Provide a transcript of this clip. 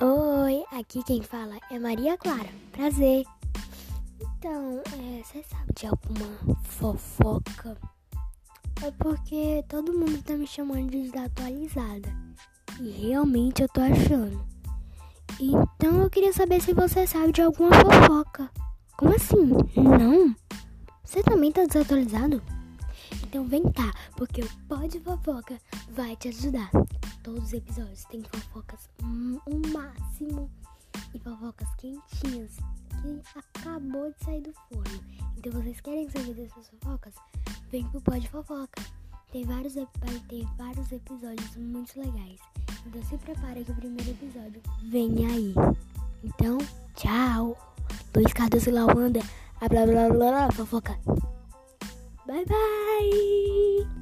Oi, aqui quem fala é Maria Clara. Prazer. Então, é, você sabe de alguma fofoca? É porque todo mundo tá me chamando de desatualizada. E realmente eu tô achando. Então eu queria saber se você sabe de alguma fofoca. Como assim? Não? Você também tá desatualizado? Então vem cá, porque o Pode Fofoca vai te ajudar. Todos os episódios têm fofocas um, um máximo e fofocas quentinhas que acabou de sair do forno. Então vocês querem saber dessas fofocas? Vem pro Pode Fofoca. Tem vários, ter vários episódios muito legais. Então se prepara que o primeiro episódio vem aí. Então, tchau. Luiz Cardoso e Lawanda. Blá blá blá blá, fofoca. Bye bye!